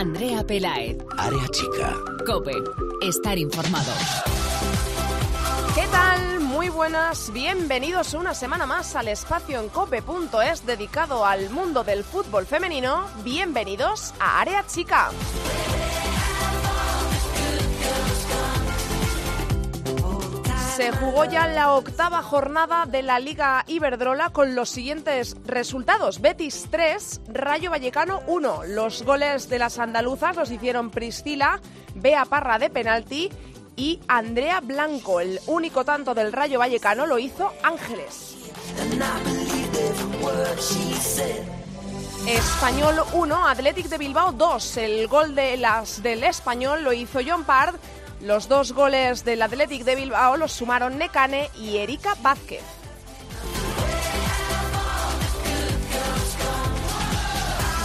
Andrea Pelaez. Área chica. Cope. Estar informado. ¿Qué tal? Muy buenas, bienvenidos una semana más al espacio en cope.es dedicado al mundo del fútbol femenino. Bienvenidos a Área Chica. Se jugó ya la octava jornada de la Liga Iberdrola con los siguientes resultados. Betis 3, Rayo Vallecano 1. Los goles de las andaluzas los hicieron Priscila, Bea Parra de penalti y Andrea Blanco. El único tanto del Rayo Vallecano lo hizo Ángeles. Español 1, Athletic de Bilbao 2. El gol de las del Español lo hizo John Pard los dos goles del Athletic de Bilbao los sumaron Necane y Erika Vázquez.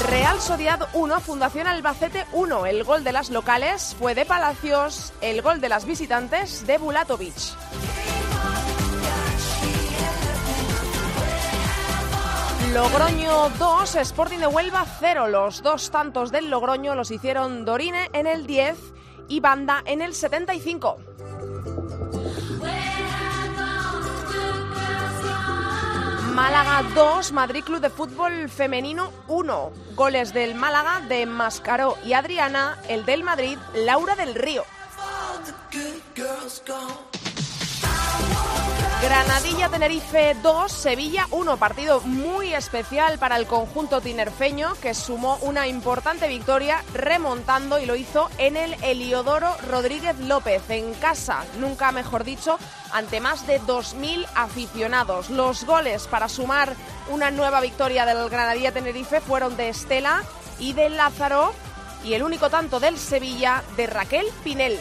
Real Sociedad 1, Fundación Albacete 1. El gol de las locales fue de Palacios, el gol de las visitantes de Bulatovic. Logroño 2, Sporting de Huelva 0. Los dos tantos del Logroño los hicieron Dorine en el 10 y Banda en el 75. Málaga 2, Madrid Club de Fútbol Femenino 1. Goles del Málaga de Mascaró y Adriana, el del Madrid, Laura del Río. Granadilla Tenerife 2, Sevilla 1, partido muy especial para el conjunto tinerfeño que sumó una importante victoria remontando y lo hizo en el Heliodoro Rodríguez López en casa, nunca mejor dicho, ante más de 2.000 aficionados. Los goles para sumar una nueva victoria del Granadilla Tenerife fueron de Estela y de Lázaro y el único tanto del Sevilla de Raquel Pinel.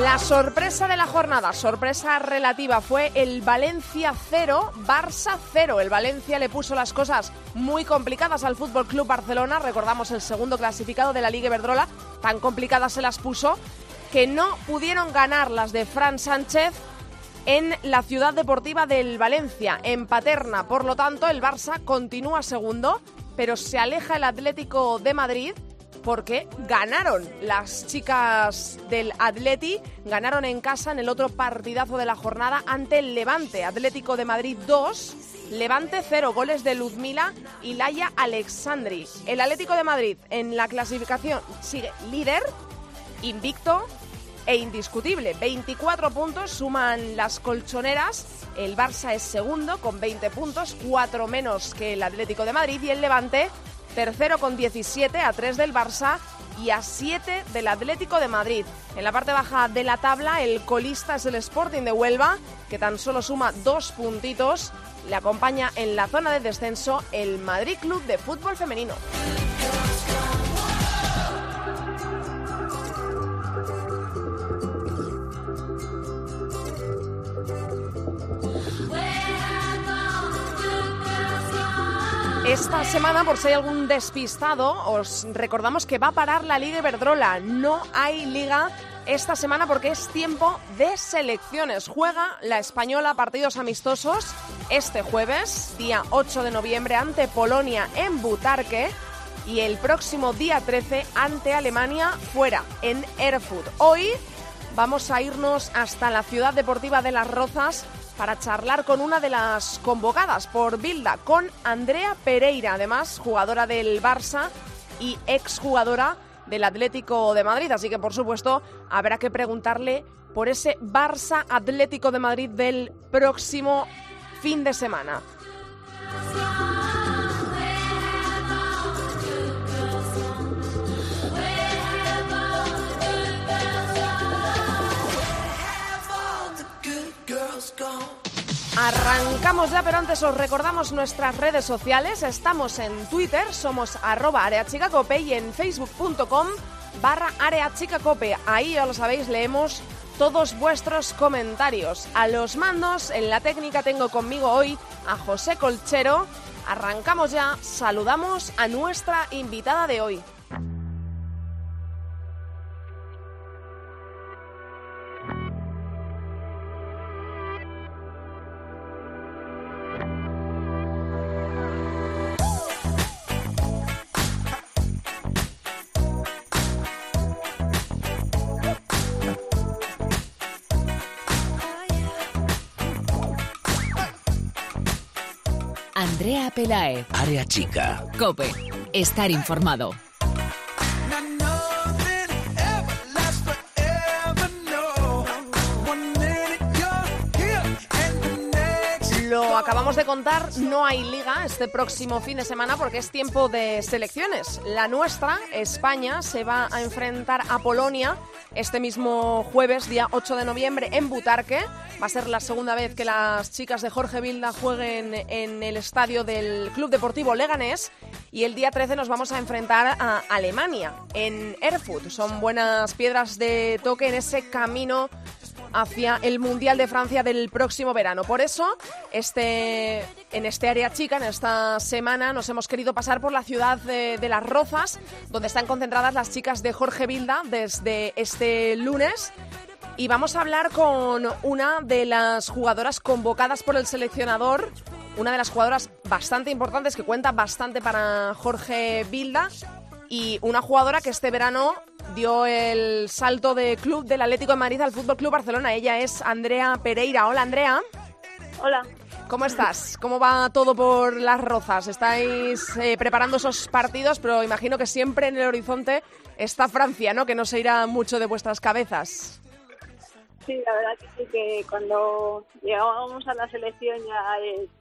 La sorpresa de la jornada, sorpresa relativa, fue el Valencia 0, Barça 0. El Valencia le puso las cosas muy complicadas al Fútbol Club Barcelona. Recordamos el segundo clasificado de la Liga Iberdrola. Tan complicadas se las puso que no pudieron ganar las de Fran Sánchez en la ciudad deportiva del Valencia, en Paterna. Por lo tanto, el Barça continúa segundo, pero se aleja el Atlético de Madrid porque ganaron las chicas del Atleti, ganaron en casa en el otro partidazo de la jornada ante el Levante, Atlético de Madrid 2. Levante 0, goles de Luzmila y Laia Alexandri. El Atlético de Madrid en la clasificación sigue líder, invicto e indiscutible. 24 puntos suman las colchoneras. El Barça es segundo con 20 puntos, 4 menos que el Atlético de Madrid y el Levante tercero con 17 a 3 del Barça y a 7 del Atlético de Madrid. En la parte baja de la tabla, el colista es el Sporting de Huelva, que tan solo suma dos puntitos. Le acompaña en la zona de descenso el Madrid Club de Fútbol Femenino. Esta semana, por si hay algún despistado, os recordamos que va a parar la Liga Iberdrola. No hay liga esta semana porque es tiempo de selecciones. Juega la española partidos amistosos este jueves, día 8 de noviembre, ante Polonia en Butarque y el próximo día 13 ante Alemania fuera, en Erfurt. Hoy vamos a irnos hasta la ciudad deportiva de Las Rozas para charlar con una de las convocadas por Bilda, con Andrea Pereira, además jugadora del Barça y exjugadora del Atlético de Madrid. Así que, por supuesto, habrá que preguntarle por ese Barça Atlético de Madrid del próximo fin de semana. Arrancamos ya, pero antes os recordamos nuestras redes sociales. Estamos en Twitter, somos arroba areachicacope y en facebook.com barra areachicacope. Ahí ya lo sabéis, leemos todos vuestros comentarios. A los mandos, en la técnica tengo conmigo hoy a José Colchero. Arrancamos ya, saludamos a nuestra invitada de hoy. Pelae. Área chica. Cope. Estar informado. Acabamos de contar, no hay liga este próximo fin de semana porque es tiempo de selecciones. La nuestra, España, se va a enfrentar a Polonia este mismo jueves, día 8 de noviembre, en Butarque. Va a ser la segunda vez que las chicas de Jorge Vilda jueguen en el estadio del Club Deportivo Leganés. Y el día 13 nos vamos a enfrentar a Alemania, en Erfurt. Son buenas piedras de toque en ese camino hacia el Mundial de Francia del próximo verano. Por eso, este, en este área chica, en esta semana, nos hemos querido pasar por la ciudad de, de Las Rozas, donde están concentradas las chicas de Jorge Vilda desde este lunes. Y vamos a hablar con una de las jugadoras convocadas por el seleccionador, una de las jugadoras bastante importantes que cuenta bastante para Jorge Vilda y una jugadora que este verano dio el salto de club del Atlético de Madrid al Fútbol Club Barcelona. Ella es Andrea Pereira. Hola, Andrea. Hola. ¿Cómo estás? ¿Cómo va todo por las rozas? Estáis eh, preparando esos partidos, pero imagino que siempre en el horizonte está Francia, ¿no? Que no se irá mucho de vuestras cabezas. Sí, la verdad que sí, que cuando llegábamos a la selección ya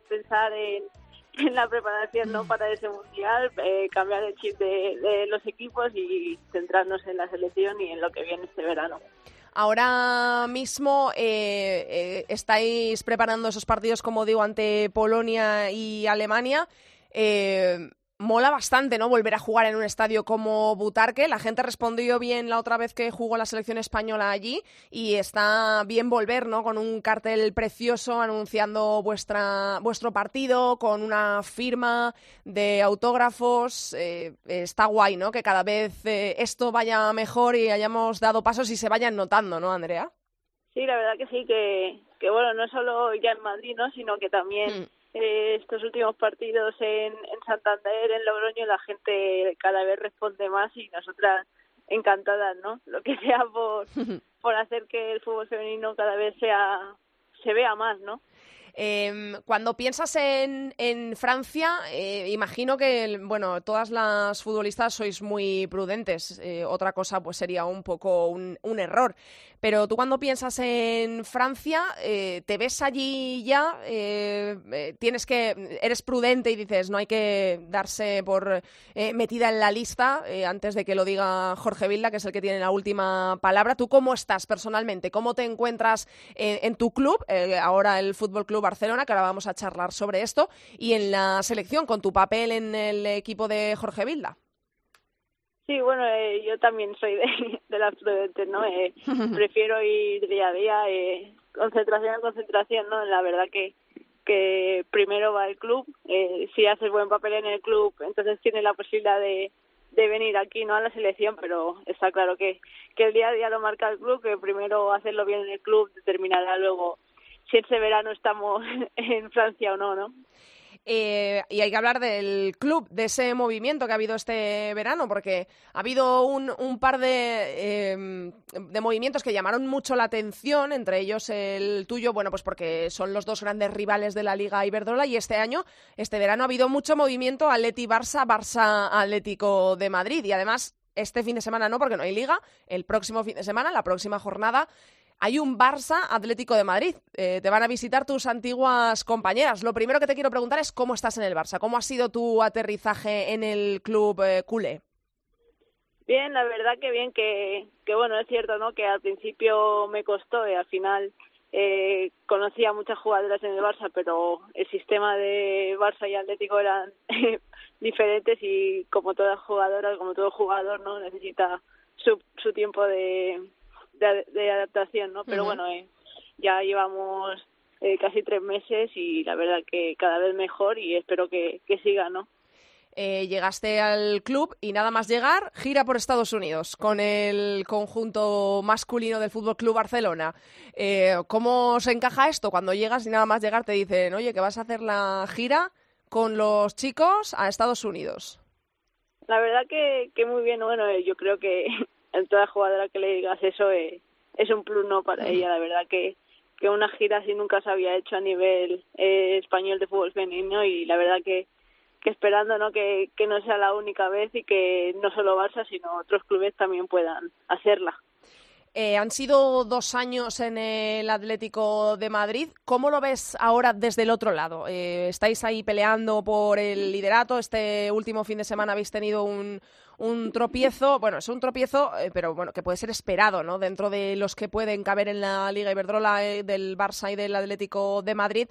pensar en, en la preparación ¿no? para ese mundial, eh, cambiar el chip de, los equipos y centrarnos en la selección y en lo que viene este verano. Ahora mismo eh, eh, estáis preparando esos partidos, como digo, ante Polonia y Alemania. Eh, mola bastante, ¿no? Volver a jugar en un estadio como Butarque. La gente respondió bien la otra vez que jugó la selección española allí y está bien volver, ¿no? Con un cartel precioso anunciando vuestra, vuestro partido, con una firma de autógrafos. Eh, está guay, ¿no? Que cada vez eh, esto vaya mejor y hayamos dado pasos y se vayan notando, ¿no, Andrea? Sí, la verdad que sí, que, que bueno, no solo ya en Madrid, ¿no? Sino que también... Mm eh, estos últimos partidos en, en Santander, en Logroño, la gente cada vez responde más y nosotras encantadas, ¿no? Lo que sea por, por hacer que el fútbol femenino cada vez sea se vea más, ¿no? Eh, cuando piensas en, en Francia, eh, imagino que, bueno, todas las futbolistas sois muy prudentes. Eh, otra cosa, pues sería un poco un, un, error. Pero tú cuando piensas en Francia, eh, te ves allí ya, eh, eh, tienes que, eres prudente y dices, no hay que darse por metida en la lista antes de que lo diga Jorge Vilda, que es el que tiene la última palabra. ¿Tú cómo estás personalmente? ¿Cómo te encuentras en, tu club, ahora el Fútbol Club Barcelona, que ahora vamos a charlar sobre esto, y en la selección, con tu papel en el equipo de Jorge Vilda? Sí, bueno, eh, yo también soy de, de las prudentes, ¿no? Eh, prefiero ir día a día, eh, concentración a concentración, ¿no? La verdad que que primero va el club, eh, si haces buen papel en el club, entonces tienes la posibilidad de, de venir aquí, ¿no? A la selección, pero está claro que, que el día a día lo marca el club, que primero hacerlo bien en el club determinará luego si ese verano estamos en Francia o no, ¿no? Eh, y hay que hablar del club, de ese movimiento que ha habido este verano, porque ha habido un, un par de, eh, de, movimientos que llamaron mucho la atención, entre ellos el tuyo, bueno, pues porque son los dos grandes rivales de la Liga Iberdrola y este año, este verano, ha habido mucho movimiento Atleti-Barça, Barça-Atlético de Madrid y además este fin de semana no, porque no hay liga, el próximo fin de semana, la próxima jornada hay un Barça Atlético de Madrid. Eh, te van a visitar tus antiguas compañeras. Lo primero que te quiero preguntar es cómo estás en el Barça. ¿Cómo ha sido tu aterrizaje en el club eh, culé? Bien, la verdad que bien, que, que bueno, es cierto, ¿no? Que al principio me costó y al final eh, conocía muchas jugadoras en el Barça, pero el sistema de Barça y Atlético eran diferentes y como todas jugadoras, como todo jugador, ¿no? Necesita su, su tiempo de, de, de adaptación, ¿no? Pero uh -huh. bueno, eh, ya llevamos eh, casi tres meses y la verdad que cada vez mejor y espero que, que siga, ¿no? Eh, llegaste al club y nada más llegar, gira por Estados Unidos con el conjunto masculino del Fútbol Club Barcelona. Eh, ¿Cómo se encaja esto? Cuando llegas y nada más llegar te dicen, oye, que vas a hacer la gira con los chicos a Estados Unidos. La verdad que, que muy bien, bueno, eh, yo creo que en toda jugadora que le digas eso eh, es un plus no para ella, la verdad que que una gira así nunca se había hecho a nivel eh, español de fútbol femenino y la verdad que, que esperando no que, que no sea la única vez y que no solo Barça sino otros clubes también puedan hacerla. Eh, han sido dos años en el Atlético de Madrid. ¿Cómo lo ves ahora desde el otro lado? Eh, ¿Estáis ahí peleando por el liderato? Este último fin de semana habéis tenido un, un tropiezo, bueno, es un tropiezo, eh, pero bueno, que puede ser esperado, ¿no? Dentro de los que pueden caber en la Liga Iberdrola eh, del Barça y del Atlético de Madrid,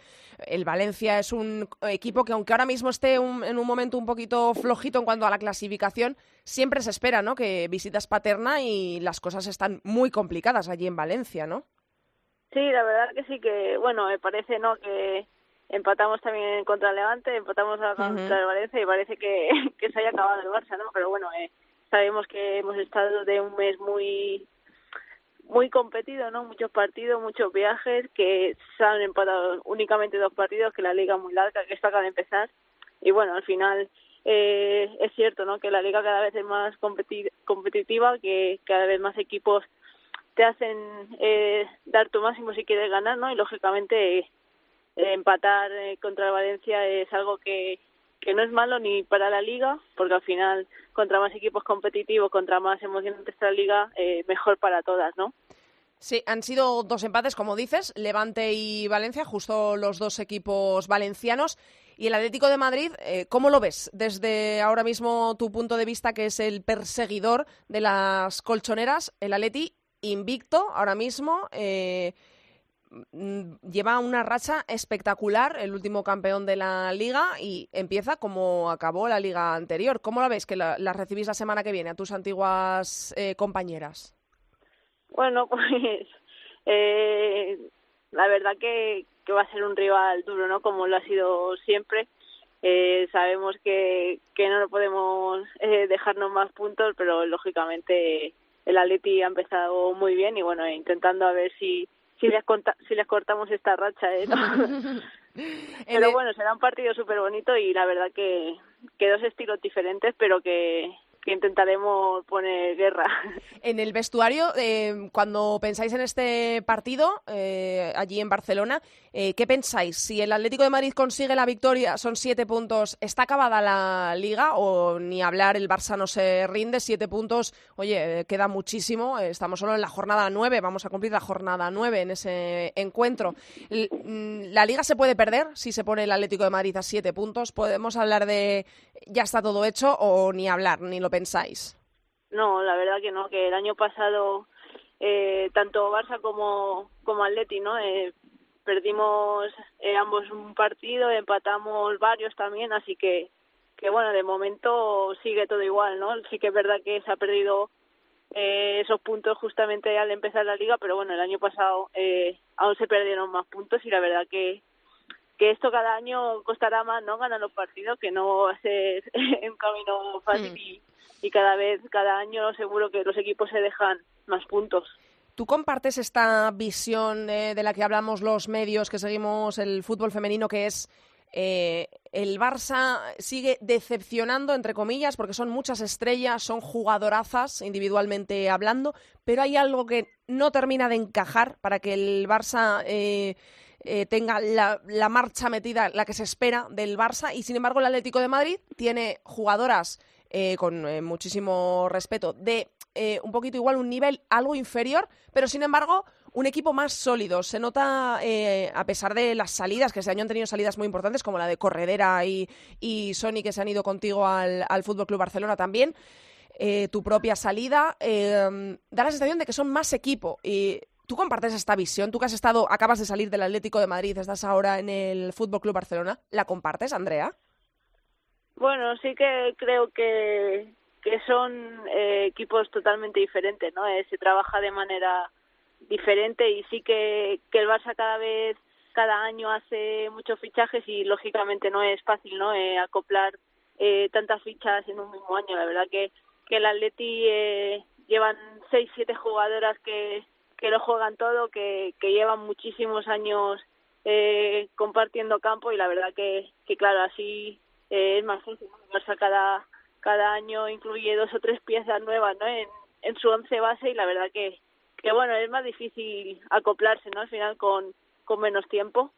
el Valencia es un equipo que aunque ahora mismo esté en un momento un poquito flojito en cuanto a la clasificación, siempre se espera, ¿no? Que visitas paterna y las cosas están muy complicadas allí en Valencia, ¿no? Sí, la verdad que sí que, bueno, me parece, ¿no? Que empatamos también contra el Levante, empatamos contra el Valencia y parece que, que, se haya acabado el Barça, ¿no? Pero bueno, eh, sabemos que hemos estado de un mes muy muy competido, ¿no? Muchos partidos, muchos viajes, que se han empatado únicamente dos partidos, que la liga es muy larga, que está acaba de empezar. Y bueno, al final eh, es cierto, ¿no? Que la liga cada vez es más competitiva, que cada vez más equipos te hacen eh, dar tu máximo si quieres ganar, ¿no? Y lógicamente empatar eh, contra Valencia es algo que, que no es malo ni para la liga, porque al final contra más equipos competitivos, contra más emocionante está la liga, eh, mejor para todas, ¿no? Sí, han sido dos empates, como dices, Levante y Valencia, justo los dos equipos valencianos. Y el Atlético de Madrid, eh, ¿cómo lo ves desde ahora mismo tu punto de vista, que es el perseguidor de las colchoneras? El Atleti invicto ahora mismo. Eh, lleva una racha espectacular, el último campeón de la liga, y empieza como acabó la liga anterior. ¿Cómo la ves que la, recibís la semana que viene a tus antiguas eh, compañeras? Bueno, pues eh, la verdad que, va a ser un rival duro, ¿no? Como lo ha sido siempre. Eh, sabemos que, que no podemos eh, dejarnos más puntos, pero lógicamente el Atleti ha empezado muy bien y bueno, intentando a ver si si les, si les cortamos esta racha. ¿eh? pero bueno, será un partido súper bonito y la verdad que, que dos estilos diferentes, pero que, que intentaremos poner guerra. En el vestuario, eh, cuando pensáis en este partido, eh, allí en Barcelona, eh, ¿qué pensáis? Si el Atlético de Madrid consigue la victoria, son siete puntos, ¿está acabada la liga? O ni hablar, el Barça no se rinde, siete puntos, oye, queda muchísimo, estamos solo en la jornada nueve, vamos a cumplir la jornada nueve en ese encuentro. Mm, ¿La liga se puede perder si se pone el Atlético de Madrid a siete puntos? ¿Podemos hablar de ya está todo hecho o ni hablar, ni lo pensáis? No, la verdad que no, que el año pasado eh, tanto Barça como, como Atleti, ¿no? Eh, perdimos eh, ambos un partido, empatamos varios también, así que, que bueno, de momento sigue todo igual, ¿no? Sí que es verdad que se ha perdido eh, esos puntos justamente al empezar la liga, pero bueno, el año pasado eh, aún se perdieron más puntos y la verdad que, que esto cada año costará más, ¿no? Ganar los partidos, que no va a ser un camino fácil mm. y, y cada vez, cada año seguro que los equipos se dejan más puntos. ¿Tú compartes esta visión de la que hablamos los medios que seguimos el fútbol femenino, que es eh, el Barça sigue decepcionando, entre comillas, porque son muchas estrellas, son jugadorazas individualmente hablando, pero hay algo que no termina de encajar para que el Barça eh, eh, tenga la, la, marcha metida, la que se espera del Barça, y sin embargo el Atlético de Madrid tiene jugadoras eh, con eh, muchísimo respeto, de eh, un poquito igual, un nivel algo inferior, pero sin embargo un equipo más sólido. Se nota, a pesar de las salidas, que este año han tenido salidas muy importantes, como la de Corredera y, y Sony, que se han ido contigo al, al Fútbol Club Barcelona también. tu propia salida, da la sensación de que son más equipo. Y ¿Tú compartes esta visión? Tú que has estado, acabas de salir del Atlético de Madrid, estás ahora en el Fútbol Club Barcelona, ¿la compartes, Andrea? Bueno, sí que creo que, que son eh, equipos totalmente diferentes, ¿no? Eh, se trabaja de manera diferente y sí que, el Barça cada vez, cada año hace muchos fichajes y lógicamente no es fácil, ¿no? Eh, acoplar eh, tantas fichas en un mismo año. La verdad que, que el Atleti eh, llevan seis, siete jugadoras que, que lo juegan todo, que, que llevan muchísimos años eh, compartiendo campo y la verdad que, que claro, así es más fácil. ¿no? cada, cada año incluye dos o tres piezas nuevas ¿no? en, en su once base y la verdad que, que bueno, es más difícil acoplarse, ¿no? Al final con, con menos tiempo.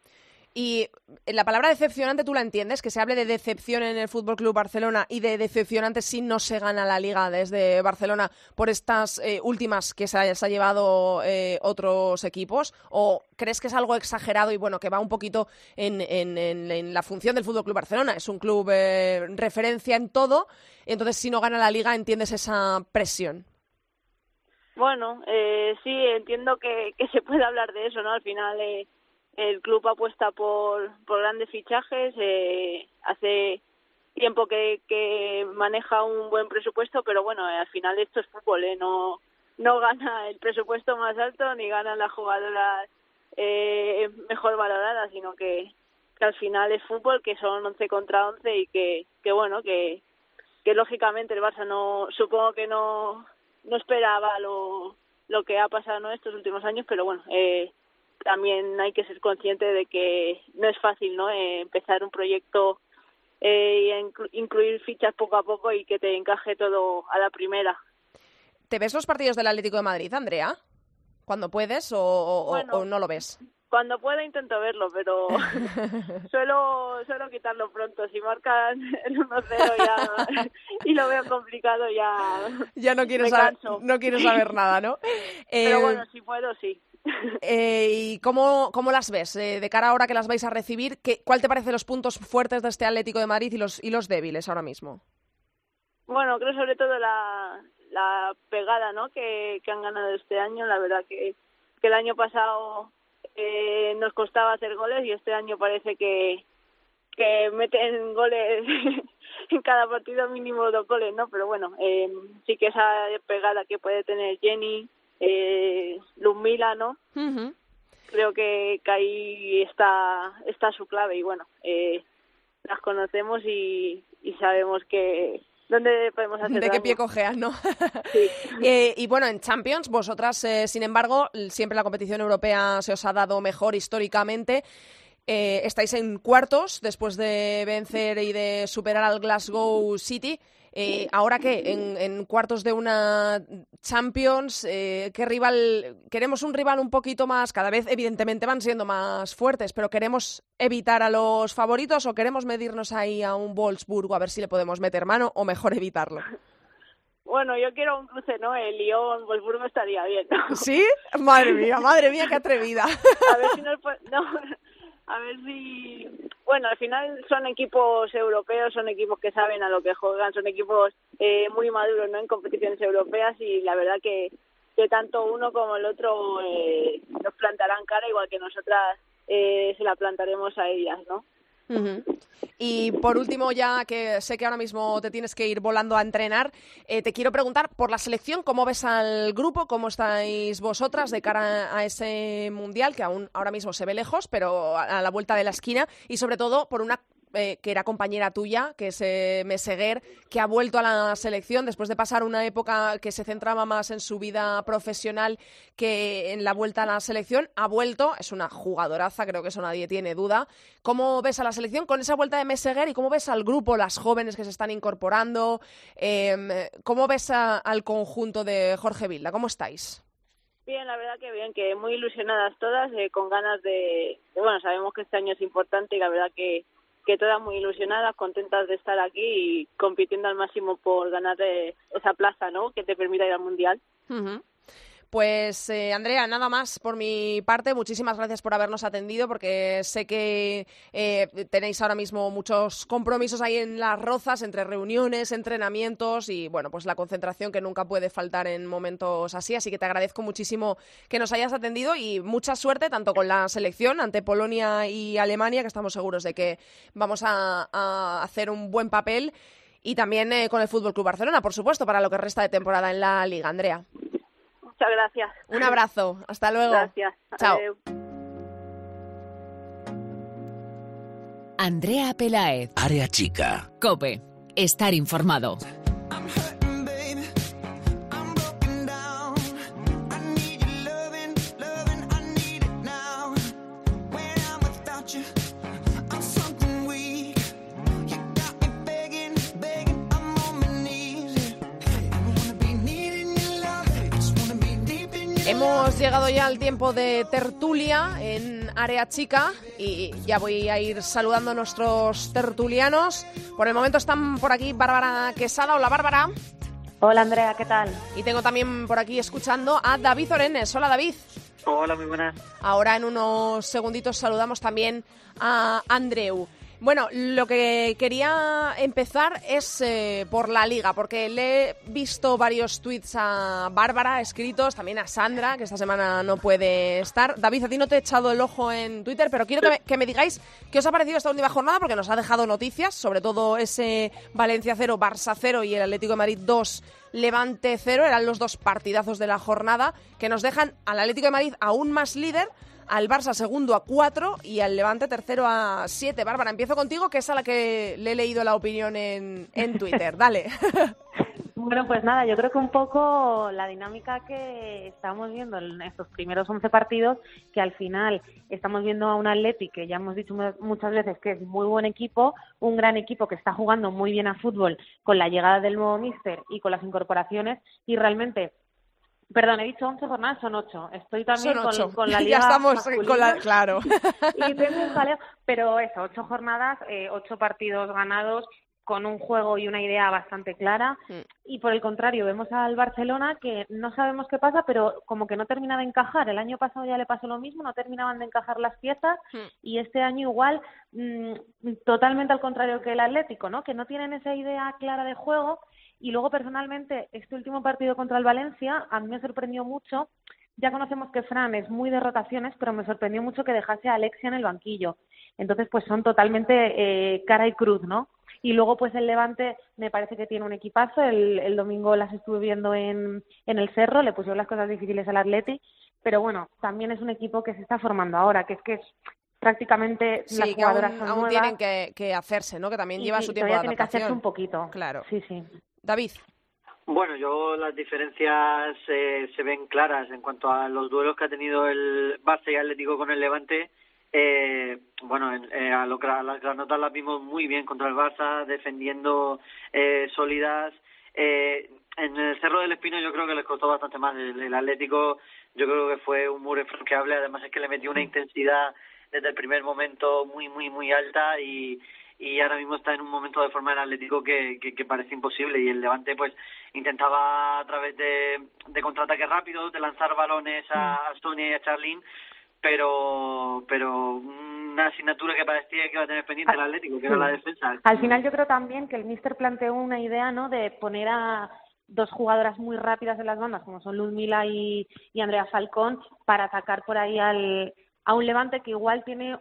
Y la palabra decepcionante tú la entiendes, que se hable de decepción en el Fútbol Club Barcelona y de decepcionante si no se gana la liga desde Barcelona por estas eh, últimas que se ha, llevado eh, otros equipos. ¿O crees que es algo exagerado y bueno, que va un poquito en, en, la función del Fútbol Club Barcelona? Es un club eh, referencia en todo, entonces si no gana la liga entiendes esa presión. Bueno, sí, entiendo que, que se puede hablar de eso, ¿no? Al final el club apuesta por, por grandes fichajes, eh, hace tiempo que, que maneja un buen presupuesto, pero bueno, al final esto es fútbol, ¿eh? no, no gana el presupuesto más alto ni ganan las jugadoras eh, mejor valoradas, sino que, al final es fútbol, que son 11 contra 11 y que, que bueno, que, que lógicamente el Barça no, supongo que no, no esperaba lo, lo que ha pasado ¿no? estos últimos años, pero bueno, eh, también hay que ser consciente de que no es fácil no eh, empezar un proyecto eh, y incluir fichas poco a poco y que te encaje todo a la primera. ¿Te ves los partidos del Atlético de Madrid, Andrea? ¿Cuando puedes o, no lo ves? Cuando puedo intento verlo, pero suelo, suelo quitarlo pronto. Si marcan el 1-0 ya, y lo veo complicado, ya, ya no quiero, saber, no quiero saber nada, ¿no? Pero eh, bueno, si puedo, sí. Eh, ¿Y cómo, cómo, las ves? Eh, de cara ahora que las vais a recibir, ¿qué, ¿cuál te parece los puntos fuertes de este Atlético de Madrid y los, y los débiles ahora mismo? Bueno, creo sobre todo la, la pegada ¿no? que, que han ganado este año. La verdad que, que el año pasado eh, nos costaba hacer goles y este año parece que, que meten goles en cada partido mínimo dos goles, ¿no? Pero bueno, eh, sí que esa pegada que puede tener Jenny, eh, Mila, ¿no? Creo que, que, ahí está, está su clave y bueno, eh, las conocemos y, y sabemos que dónde podemos hacer De qué pie cojean, ¿no? Sí. eh, y bueno, en Champions, vosotras, eh, sin embargo, siempre la competición europea se os ha dado mejor históricamente. Eh, estáis en cuartos después de vencer y de superar al Glasgow City. Eh, ahora qué, en, cuartos de una Champions, eh, ¿qué rival? Queremos un rival un poquito más, cada vez evidentemente van siendo más fuertes, pero queremos evitar a los favoritos o queremos medirnos ahí a un Wolfsburgo a ver si le podemos meter mano o mejor evitarlo. Bueno, yo quiero un cruce, ¿no? El Lyon, Wolfsburgo estaría bien. ¿Sí? Madre mía, madre mía, qué atrevida. A ver si no, no, a ver si bueno al final son equipos europeos son equipos que saben a lo que juegan son equipos eh, muy maduros no en competiciones europeas y la verdad que que tanto uno como el otro eh, nos plantarán cara igual que nosotras eh, se la plantaremos a ellas no y por último, ya que sé que ahora mismo te tienes que ir volando a entrenar, eh, te quiero preguntar por la selección, ¿cómo ves al grupo? ¿Cómo estáis vosotras de cara a ese mundial que aún ahora mismo se ve lejos, pero a la vuelta de la esquina? Y sobre todo por una eh, que era compañera tuya, que es eh, Meseguer, que ha vuelto a la selección después de pasar una época que se centraba más en su vida profesional que en la vuelta a la selección. Ha vuelto, es una jugadoraza, creo que eso nadie tiene duda. ¿Cómo ves a la selección con esa vuelta de Meseguer y cómo ves al grupo, las jóvenes que se están incorporando? Em, ¿Cómo ves al conjunto de Jorge Vilda? ¿Cómo estáis? Bien, la verdad que bien, que muy ilusionadas todas, eh, con ganas de, Bueno, sabemos que este año es importante y la verdad que que todas muy ilusionadas, contentas de estar aquí y compitiendo al máximo por ganar eh, esa plaza, ¿no? Que te permita ir al mundial. Pues eh, Andrea, nada más por mi parte. Muchísimas gracias por habernos atendido porque sé que eh, tenéis ahora mismo muchos compromisos ahí en las rozas entre reuniones, entrenamientos y bueno, pues la concentración que nunca puede faltar en momentos así. Así que te agradezco muchísimo que nos hayas atendido y mucha suerte tanto con la selección ante Polonia y Alemania, que estamos seguros de que vamos a, hacer un buen papel y también eh, con el Fútbol Club Barcelona, por supuesto, para lo que resta de temporada en la liga. Andrea. Muchas gracias. Un abrazo. Hasta luego. Gracias. Chao. Andrea Pelaez. Área chica. Cope. Estar informado. Llegado ya al tiempo de tertulia en área chica y ya voy a ir saludando a nuestros tertulianos. Por el momento están por aquí Bárbara Quesada. Hola Bárbara. Hola Andrea, ¿qué tal? Y tengo también por aquí escuchando a David Orenes. Hola David. Hola, muy buenas. Ahora en unos segunditos saludamos también a Andreu. Bueno, lo que quería empezar es eh, por la liga, porque le he visto varios tweets a Bárbara escritos, también a Sandra, que esta semana no puede estar. David, a ti no te he echado el ojo en Twitter, pero quiero que me, que me digáis qué os ha parecido esta última jornada, porque nos ha dejado noticias, sobre todo ese Valencia 0, Barça 0 y el Atlético de Madrid 2, Levante 0, eran los dos partidazos de la jornada, que nos dejan al Atlético de Madrid aún más líder al Barça segundo a cuatro y al Levante tercero a siete. Bárbara, empiezo contigo, que es a la que le he leído la opinión en, en Twitter. Dale. Bueno, pues nada, yo creo que un poco la dinámica que estamos viendo en estos primeros 11 partidos, que al final estamos viendo a un Atleti que ya hemos dicho muchas veces que es muy buen equipo, un gran equipo que está jugando muy bien a fútbol con la llegada del nuevo míster y con las incorporaciones y realmente Perdón, he dicho 11 jornadas, son 8. Estoy también con, la liga Ya estamos con la... Claro. y tengo un jaleo, pero eso, 8 jornadas, eh, 8 partidos ganados, con un juego y una idea bastante clara. Mm. Y por el contrario, vemos al Barcelona que no sabemos qué pasa, pero como que no termina de encajar. El año pasado ya le pasó lo mismo, no terminaban de encajar las piezas mm. y este año igual mm, totalmente al contrario que el Atlético, ¿no? Que no tienen esa idea clara de juego y luego, personalmente, este último partido contra el Valencia a mí me sorprendió mucho. Ya conocemos que Fran es muy de rotaciones, pero me sorprendió mucho que dejase a Alexia en el banquillo. Entonces, pues son totalmente eh, cara y cruz, ¿no? Y luego, pues el Levante me parece que tiene un equipazo. El, el domingo las estuve viendo en, en el Cerro, le pusieron las cosas difíciles al Atleti. Pero bueno, también es un equipo que se está formando ahora, que es que es prácticamente sí, las jugadoras aún, aún tienen que, que, hacerse, ¿no? Que también lleva su tiempo de adaptación. tiene que hacerse un poquito. Claro. Sí, sí. David. Bueno, yo las diferencias eh, se ven claras en cuanto a los duelos que ha tenido el Barça y Atlético con el Levante. Eh, bueno, eh, a, lo, a las granotas las vimos muy bien contra el Barça, defendiendo eh, sólidas. Eh, en el Cerro del Espino yo creo que les costó bastante más. El, el Atlético yo creo que fue un muro infranqueable, además es que le metió una intensidad desde el primer momento muy, muy, muy alta y, y ahora mismo está en un momento de forma el Atlético que, que, parece imposible y el Levante pues intentaba a través de, de contraataques rápidos, de lanzar balones a, a Sonia y a Charlene, pero pero una asignatura que parecía que iba a tener pendiente el Atlético, que era la defensa. Al final yo creo también que el míster planteó una idea, ¿no?, de poner a dos jugadoras muy rápidas en las bandas, como son Luz Mila y, y Andrea Falcón, para atacar por ahí al, a un Levante que igual tiene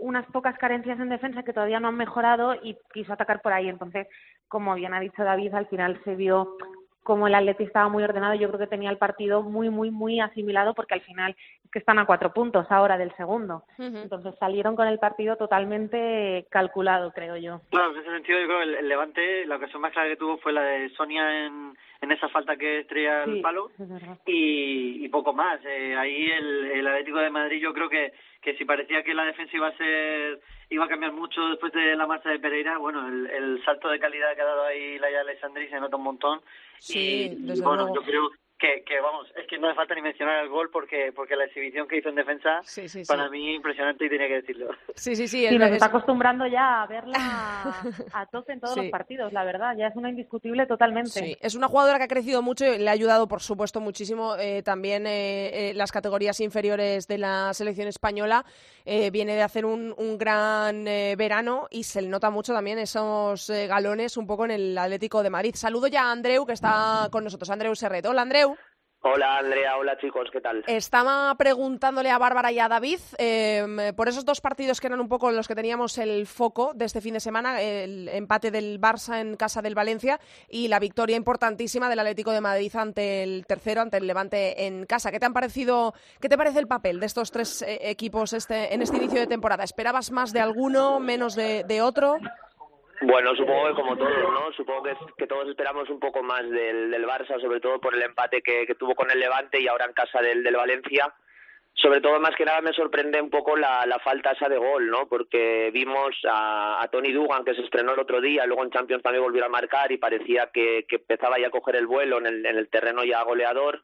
unas pocas carencias en defensa que todavía no han mejorado y quiso atacar por ahí. Entonces, como bien ha dicho David, al final se vio como el Atleti estaba muy ordenado, yo creo que tenía el partido muy, muy, muy asimilado porque al final que están a cuatro puntos ahora del segundo. Entonces salieron con el partido totalmente calculado, creo yo. Claro, en ese sentido yo creo que el, Levante, la ocasión más clara que tuvo fue la de Sonia en, en esa falta que estrella el palo y, y, poco más. Eh, ahí el, el Atlético de Madrid yo creo que que si parecía que la defensa iba a ser iba a cambiar mucho después de la marcha de Pereira, bueno, el, el salto de calidad que ha dado ahí Laia Alessandri se nota un montón. Sí, y, bueno, yo creo que, que vamos, es que no hace falta ni mencionar el gol porque porque la exhibición que hizo en defensa para mí impresionante y tenía que decirlo. Sí, sí, sí. Y nos está acostumbrando ya a verla a tope en todos los partidos, la verdad, ya es una indiscutible totalmente. Sí, es una jugadora que ha crecido mucho y le ha ayudado, por supuesto, muchísimo eh, también eh, eh, las categorías inferiores de la selección española. Eh, viene de hacer un, un gran eh, verano y se le nota mucho también esos eh, galones un poco en el Atlético de Madrid. Saludo ya a Andreu, que está con nosotros. Andreu Serret. Hola, Andreu. Hola Andrea, hola chicos, ¿qué tal? Estaba preguntándole a Bárbara y a David eh, por esos dos partidos que eran un poco los que teníamos el foco de este fin de semana, el empate del Barça en casa del Valencia y la victoria importantísima del Atlético de Madrid ante el tercero, ante el Levante en casa. ¿Qué te han parecido, qué te parece el papel de estos tres eh, equipos este, en este inicio de temporada? ¿Esperabas más de alguno, menos de, de otro? Bueno, supongo que como todos, ¿no? Supongo que, que todos esperamos un poco más del, del Barça, sobre todo por el empate que, que tuvo con el Levante y ahora en casa del, del Valencia. Sobre todo, más que nada, me sorprende un poco la, la falta esa de gol, ¿no? Porque vimos a, a Tony Dugan, que se estrenó el otro día, luego en Champions también volvió a marcar y parecía que, que empezaba ya a coger el vuelo en el, en el terreno ya goleador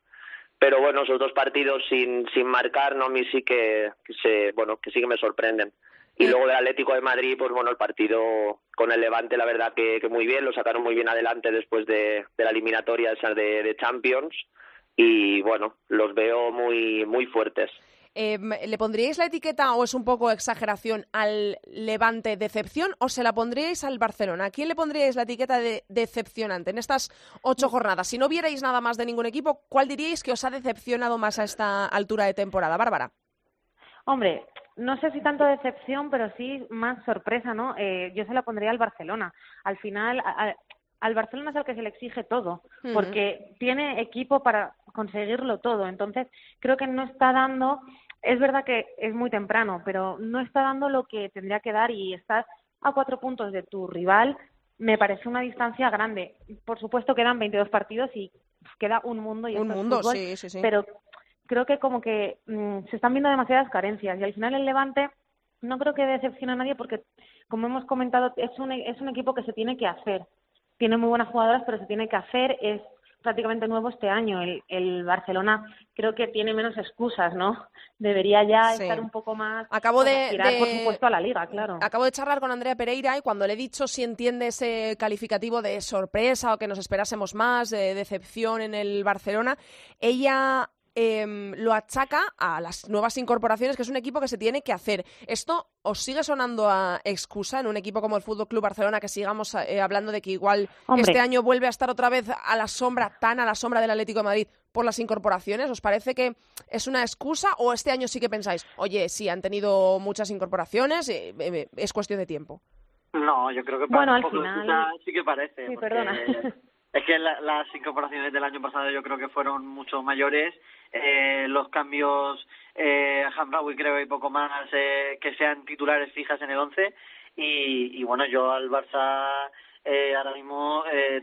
pero bueno, esos dos partidos sin, sin marcar, no a mí sí que, se, bueno, que sí que me sorprenden. Y luego del Atlético de Madrid, pues bueno, el partido con el Levante, la verdad que, que muy bien, lo sacaron muy bien adelante después de, de la eliminatoria esa de, de Champions y bueno, los veo muy, muy fuertes. Eh, ¿Le pondríais la etiqueta o es un poco exageración al Levante decepción o se la pondríais al Barcelona? ¿A quién le pondríais la etiqueta de decepcionante en estas ocho jornadas? Si no vierais nada más de ningún equipo, ¿cuál diríais que os ha decepcionado más a esta altura de temporada? Bárbara. Hombre, no sé si tanto decepción, pero sí más sorpresa, ¿no? Eh, yo se la pondría al Barcelona. Al final, al Barcelona es al que se le exige todo, porque tiene equipo para conseguirlo todo. Entonces, creo que no está dando es verdad que es muy temprano, pero no está dando lo que tendría que dar y estás a cuatro puntos de tu rival. Me parece una distancia grande. Por supuesto, quedan 22 partidos y queda un mundo. Y un mundo, sí, sí, sí. Pero creo que como que mm, se están viendo demasiadas carencias y al final el Levante no creo que decepcione a nadie porque, como hemos comentado, es un, es un equipo que se tiene que hacer. Tiene muy buenas jugadoras, pero se tiene que hacer. Es prácticamente nuevo este año. El, el, Barcelona creo que tiene menos excusas, ¿no? Debería ya estar un poco más. Acabo de, tirar, por supuesto, a la liga, claro. Acabo de charlar con Andrea Pereira y cuando le he dicho si entiende ese calificativo de sorpresa o que nos esperásemos más, de decepción en el Barcelona, ella Em, lo achaca a las nuevas incorporaciones, que es un equipo que se tiene que hacer. ¿Esto os sigue sonando a excusa en un equipo como el Fútbol Club Barcelona que sigamos eh, hablando de que igual este año vuelve a estar otra vez a la sombra, tan a la sombra del Atlético de Madrid por las incorporaciones? ¿Os parece que es una excusa o este año sí que pensáis, oye, sí, han tenido muchas incorporaciones, eh, eh, es cuestión de tiempo? No, yo creo que para bueno, al final... sí que parece. Sí, perdona. Es que las incorporaciones del año pasado yo creo que fueron mucho mayores. Eh, los cambios, eh, Hamraoui creo y poco más, eh, que sean titulares fijas en el 11. Y, y bueno, yo al Barça eh, ahora mismo eh,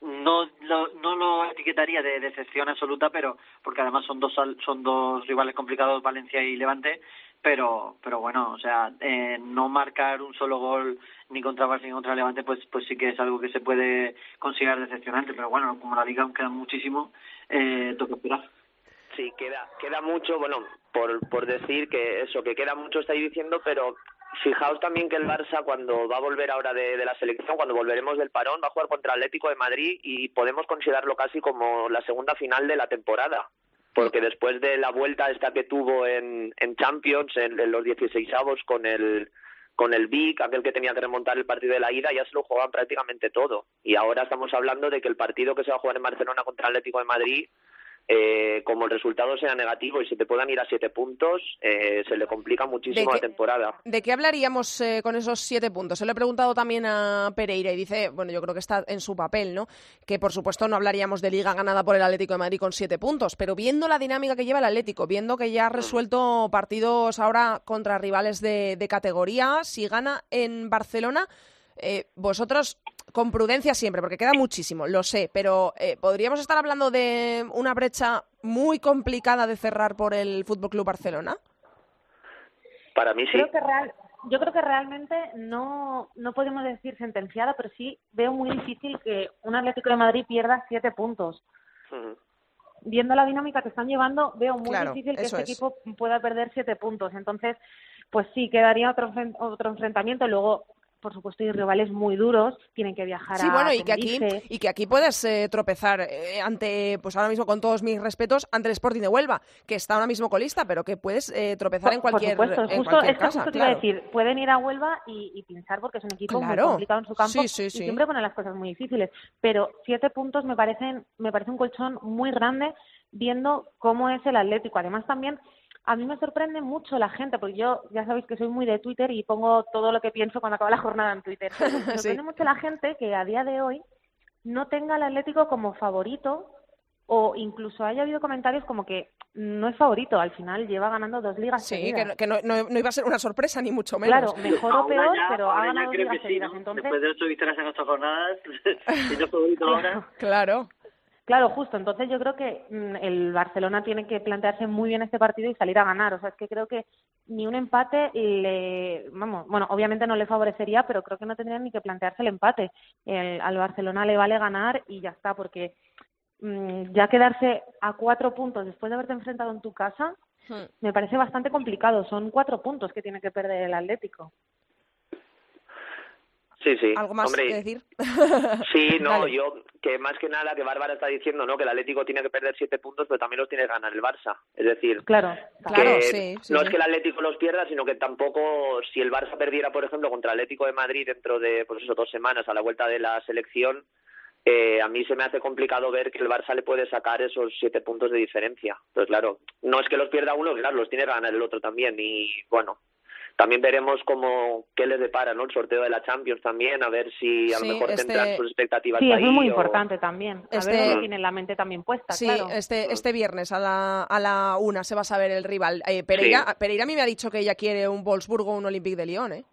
no, lo, no lo etiquetaría de decepción absoluta, pero porque además son dos, son dos rivales complicados, Valencia y Levante, pero pero bueno o sea eh, no marcar un solo gol ni contra Barça ni contra Levante pues pues sí que es algo que se puede considerar decepcionante pero bueno como la liga aún queda muchísimo eh, toca esperar. Sí queda queda mucho bueno por por decir que eso que queda mucho estáis diciendo pero Fijaos también que el Barça cuando va a volver ahora de, de, la selección, cuando volveremos del parón, va a jugar contra Atlético de Madrid y podemos considerarlo casi como la segunda final de la temporada porque después de la vuelta esta que tuvo en, en Champions, en, los 16 avos con el con el Vic, aquel que tenía que remontar el partido de la ida, ya se lo jugaban prácticamente todo. Y ahora estamos hablando de que el partido que se va a jugar en Barcelona contra el Atlético de Madrid eh, como el resultado sea negativo y se te puedan ir a siete puntos, eh, se le complica muchísimo la temporada. ¿De qué hablaríamos eh, con esos siete puntos? Se lo he preguntado también a Pereira y dice, bueno, yo creo que está en su papel, ¿no? Que por supuesto no hablaríamos de liga ganada por el Atlético de Madrid con siete puntos, pero viendo la dinámica que lleva el Atlético, viendo que ya ha resuelto partidos ahora contra rivales de, de categoría, si gana en Barcelona, eh, vosotros con prudencia siempre, porque queda muchísimo, lo sé, pero eh, podríamos estar hablando de una brecha muy complicada de cerrar por el Fútbol Club Barcelona. Para mí sí. Creo que real, yo creo que realmente no, no podemos decir sentenciada, pero sí veo muy difícil que un Atlético de Madrid pierda siete puntos. Viendo la dinámica que están llevando, veo muy difícil que este equipo pueda perder siete puntos. Entonces, pues sí, quedaría otro, otro enfrentamiento. Luego, por supuesto, y rivales muy duros, tienen que viajar sí, bueno, y que aquí y que aquí puedes eh, tropezar eh, ante, pues ahora mismo con todos mis respetos, ante el Sporting de Huelva, que está ahora mismo colista, pero que puedes eh, tropezar en cualquier, por supuesto, en justo, cualquier es casa. Justo te iba a decir, pueden ir a Huelva y, y pinchar porque es un equipo muy complicado en su campo sí, sí, y sí. siempre ponen las cosas muy difíciles. Pero siete puntos me parecen, me parece un colchón muy grande viendo cómo es el Atlético. Además también a mí me sorprende mucho la gente, porque yo ya sabéis que soy muy de Twitter y pongo todo lo que pienso cuando acaba la jornada en Twitter. Me sorprende mucho la gente que a día de hoy no tenga al Atlético como favorito o incluso haya habido comentarios como que no es favorito, al final lleva ganando dos ligas sí, seguidas. que, que no, no, no, iba a ser una sorpresa ni mucho menos. Claro, mejor o peor, ya, pero ha ganado ya dos creo ligas que sí, seguidas. ¿no? Entonces, Después de ocho victorias en ocho jornadas, y no favorito ahora. Claro. Claro, justo. Entonces yo creo que mm, el Barcelona tiene que plantearse muy bien este partido y salir a ganar. O sea, es que creo que ni un empate le, vamos, bueno, obviamente no le favorecería, pero creo que no tendría ni que plantearse el empate. El, al Barcelona le vale ganar y ya está, porque mm, ya quedarse a cuatro puntos después de haberte enfrentado en tu casa Hmm. me parece bastante complicado. Son cuatro puntos que tiene que perder el Atlético. Sí, sí. ¿Algo más Hombre, que decir? Sí, no, Dale. yo que más que nada que Bárbara está diciendo, ¿no? Que el Atlético tiene que perder siete puntos, pero también los tiene que ganar el Barça. Es decir, Claro, Claro, que sí, sí, no sí. es que el Atlético los pierda, sino que tampoco si el Barça perdiera, por ejemplo, contra el Atlético de Madrid dentro de, pues eso, dos semanas a la vuelta de la selección, eh, a mí se me hace complicado ver que el Barça le puede sacar esos siete puntos de diferencia. Entonces, claro, no es que los pierda uno, claro, los tiene que ganar el otro también. Y bueno, también veremos cómo qué les depara, ¿no? El sorteo de la Champions también, a ver si a Sí, lo mejor este- tendrán sus expectativas Sí, ahí es muy o- importante también. A Este- ver dónde tienen la mente también puesta, Sí, claro. este, este viernes a la, a la una se va a saber el rival. Eh, Pereira, Pereira a mí me ha dicho que ella quiere un Wolfsburgo o un Olympique de Lyon, ¿eh?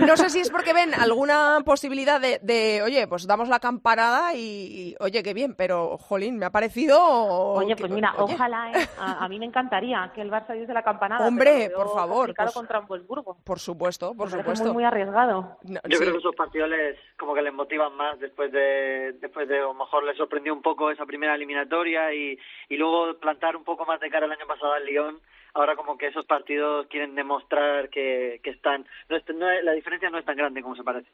No sé si es porque ven alguna posibilidad de, de, oye, pues damos la camparada y, y, oye, qué bien, pero, jolín, me ha parecido... Oye, que- pues mira, oye, ojalá, ¿eh? a, a mí me encantaría que el Barça diese la campanada. Hombre, por favor, pues- contra Wolfsburgo. Por supuesto, por Me supuesto. muy, muy arriesgado. No, Yo sí. creo que esos partidos les, como que les motivan más después de, después de, a lo mejor les sorprendió un poco esa primera eliminatoria y, y luego plantar un poco más de cara el año pasado al Lyon. Ahora como que esos partidos quieren demostrar que, que están, no es- no la diferencia no es tan grande como se parece.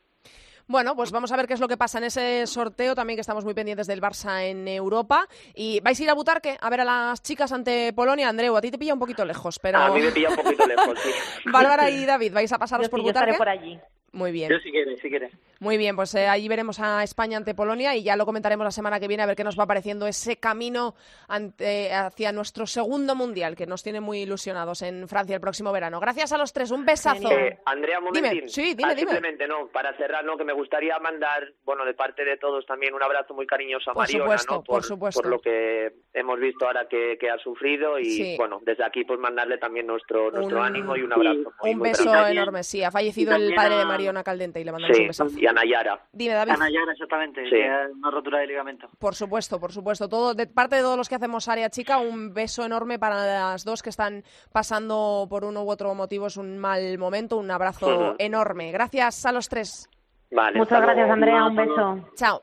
Bueno, pues vamos a ver qué es lo que pasa en ese sorteo, también que estamos muy pendientes del Barça en Europa. ¿Y vais a ir a Butarque a ver a las chicas ante Polonia? Andreu, a ti te pilla un poquito lejos, pero... A mí me pilla un poquito lejos, sí. Bárbara y David, ¿vais a pasaros Yo, por sí, yo estaré Butarque? por allí. Muy bien. Yo si quiere, si quiere. Muy bien, pues eh, allí veremos a España ante Polonia y ya lo comentaremos la semana que viene a ver qué nos va pareciendo ese camino ante- hacia nuestro segundo mundial que nos tiene muy ilusionados en Francia el próximo verano. Gracias a los tres, un besazo. Eh, Andrea, un Dime, sí, dime, Ah, dime. Simplemente, no, para cerrar, no, que me gustaría mandar, bueno, de parte de todos también un abrazo muy cariñoso a Por Mariona, supuesto, ¿no? por supuesto. por lo que hemos visto ahora que, que ha sufrido y, Sí. bueno, desde aquí pues mandarle también nuestro nuestro Un- ánimo y un sí, abrazo. muy, un muy beso grande. enorme, sí. Ha fallecido el padre de Mariona Caldente y le mandamos un Sí, besazo. y a Nayara. Dime, David. Exactamente, Sí. una rotura de ligamento. Por supuesto, por supuesto. Todo, de parte de todos los que hacemos Área Chica, un beso enorme para las dos que están pasando por uno u otro motivo. Es un mal momento. Un abrazo enorme. Gracias a los tres. Vale, Muchas gracias, luego. Andrea. Un beso. Chao.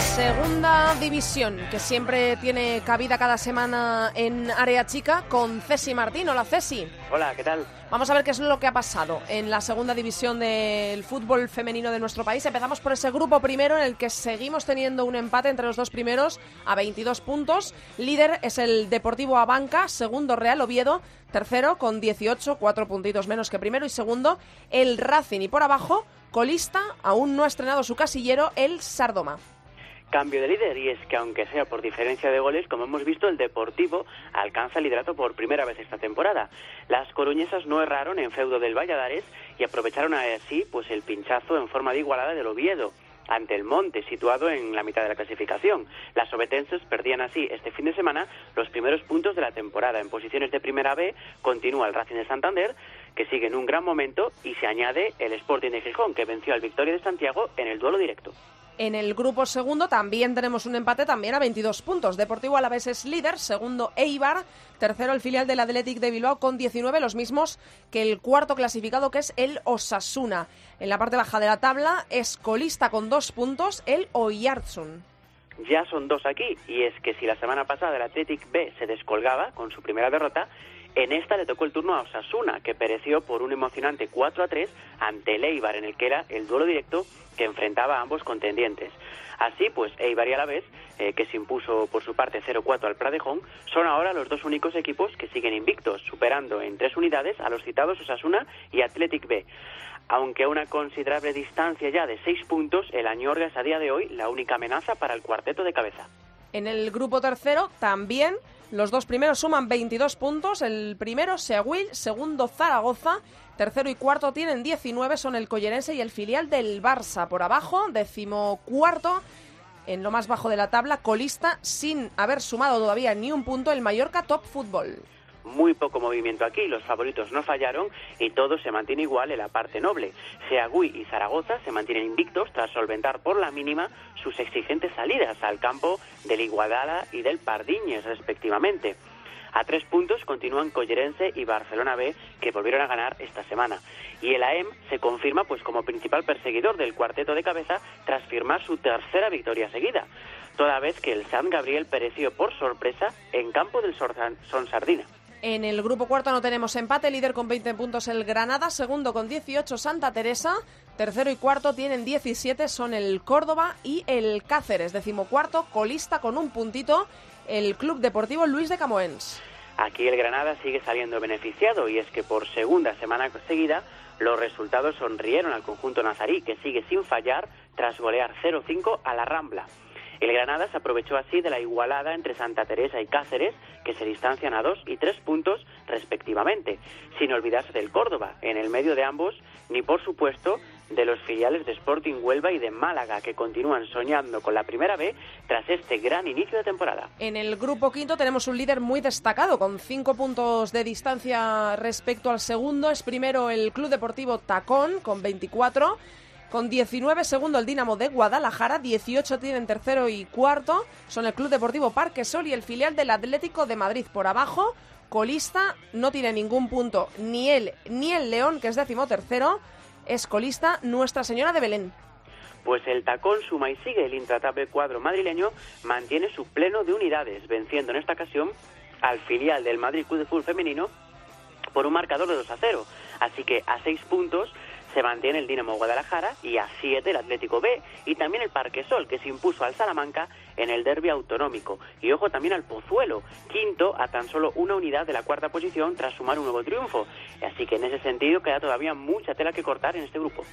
Segunda división, que siempre tiene cabida cada semana en Área Chica, con Ceci Martín. Hola, Ceci. Hola, ¿qué tal? Vamos a ver qué es lo que ha pasado en la segunda división del fútbol femenino de nuestro país. Empezamos por ese grupo primero en el que seguimos teniendo un empate entre los dos primeros a 22 puntos. Líder es el Deportivo Abanca, segundo Real Oviedo, tercero con 18, cuatro puntitos menos que primero y segundo el Racing y por abajo colista, aún no ha estrenado su casillero, el Sardoma. Cambio de líder y es que aunque sea por diferencia de goles, como hemos visto, el Deportivo alcanza el liderato por primera vez esta temporada. Las coruñesas no erraron en feudo del Valladares y aprovecharon así pues el pinchazo en forma de igualada del Oviedo ante el Monte, situado en la mitad de la clasificación. Las obetenses perdían así este fin de semana los primeros puntos de la temporada. En posiciones de primera B continúa el Racing de Santander, que sigue en un gran momento, y se añade el Sporting de Gijón, que venció al Victoria de Santiago en el duelo directo. En el grupo segundo también tenemos un empate, también a 22 puntos. Deportivo Alavés es líder, segundo Eibar, tercero el filial del Athletic de Bilbao con 19, los mismos que el cuarto clasificado que es el Osasuna. En la parte baja de la tabla es colista con dos puntos el Oyarzun. Ya son dos aquí, y es que si la semana pasada el Athletic B se descolgaba con su primera derrota, en esta le tocó el turno a Osasuna, que pereció por un emocionante 4 a 3 ante el Eibar, en el que era el duelo directo que enfrentaba a ambos contendientes. Así pues, Eibar y Alavés, eh, que se impuso por su parte 0-4 al Pradejón, son ahora los dos únicos equipos que siguen invictos, superando en tres unidades a los citados Osasuna y Athletic B. Aunque a una considerable distancia ya de seis puntos, el Añorga es a día de hoy la única amenaza para el cuarteto de cabeza. En el grupo tercero también los dos primeros suman 22 puntos. El primero Seguil, segundo Zaragoza, tercero y cuarto tienen 19, son el Collerense y el filial del Barça. Por abajo, decimocuarto, en lo más bajo de la tabla, colista sin haber sumado todavía ni un punto el Mallorca Top Fútbol. Muy poco movimiento aquí, los favoritos no fallaron y todo se mantiene igual en la parte noble. Seagüí y Zaragoza se mantienen invictos tras solventar por la mínima sus exigentes salidas al campo del Iguadala y del Pardiñes, respectivamente. A tres puntos continúan Collerense y Barcelona B, que volvieron a ganar esta semana. Y el AEM se confirma pues como principal perseguidor del cuarteto de cabeza tras firmar su tercera victoria seguida, toda vez que el San Gabriel pereció por sorpresa en campo del Son Sardina. En el grupo cuarto no tenemos empate, líder con 20 puntos el Granada, segundo con 18 Santa Teresa, tercero y cuarto tienen 17, son el Córdoba y el Cáceres, decimocuarto colista con un puntito el Club Deportivo Luis de Camoens. Aquí el Granada sigue saliendo beneficiado y es que por segunda semana seguida los resultados sonrieron al conjunto nazarí que sigue sin fallar tras golear 0-5 a la Rambla. El Granada se aprovechó así de la igualada entre Santa Teresa y Cáceres, que se distancian a dos y tres puntos respectivamente, sin olvidarse del Córdoba, en el medio de ambos, ni por supuesto de los filiales de Sporting Huelva y de Málaga, que continúan soñando con la primera B tras este gran inicio de temporada. En el grupo quinto tenemos un líder muy destacado, con cinco puntos de distancia respecto al segundo. Es primero el Club Deportivo Tacón, con 24 con 19 segundo el Dinamo de Guadalajara, 18 tienen tercero y cuarto, son el Club Deportivo Parque Sol y el filial del Atlético de Madrid por abajo. Colista no tiene ningún punto, ni él ni el León, que es décimo tercero, es colista Nuestra Señora de Belén. Pues el tacón suma y sigue el intratable cuadro madrileño mantiene su pleno de unidades, venciendo en esta ocasión al filial del Madrid Club de Fútbol Femenino por un marcador de 2 a 0. Así que a seis puntos se mantiene el Dinamo Guadalajara y a 7 el Atlético B y también el Parque Sol que se impuso al Salamanca en el derby autonómico y ojo también al Pozuelo, quinto a tan solo una unidad de la cuarta posición tras sumar un nuevo triunfo. Así que en ese sentido queda todavía mucha tela que cortar en este grupo.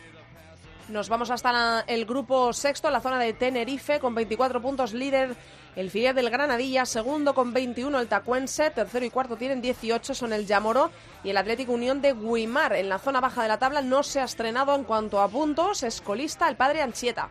Nos vamos hasta el grupo sexto, la zona de Tenerife, con 24 puntos líder el filial del Granadilla, segundo con 21 el Tacuense, tercero y cuarto tienen 18, son el Yamoro y el Atlético Unión de Guimar. En la zona baja de la tabla no se ha estrenado en cuanto a puntos, es colista el padre Anchieta.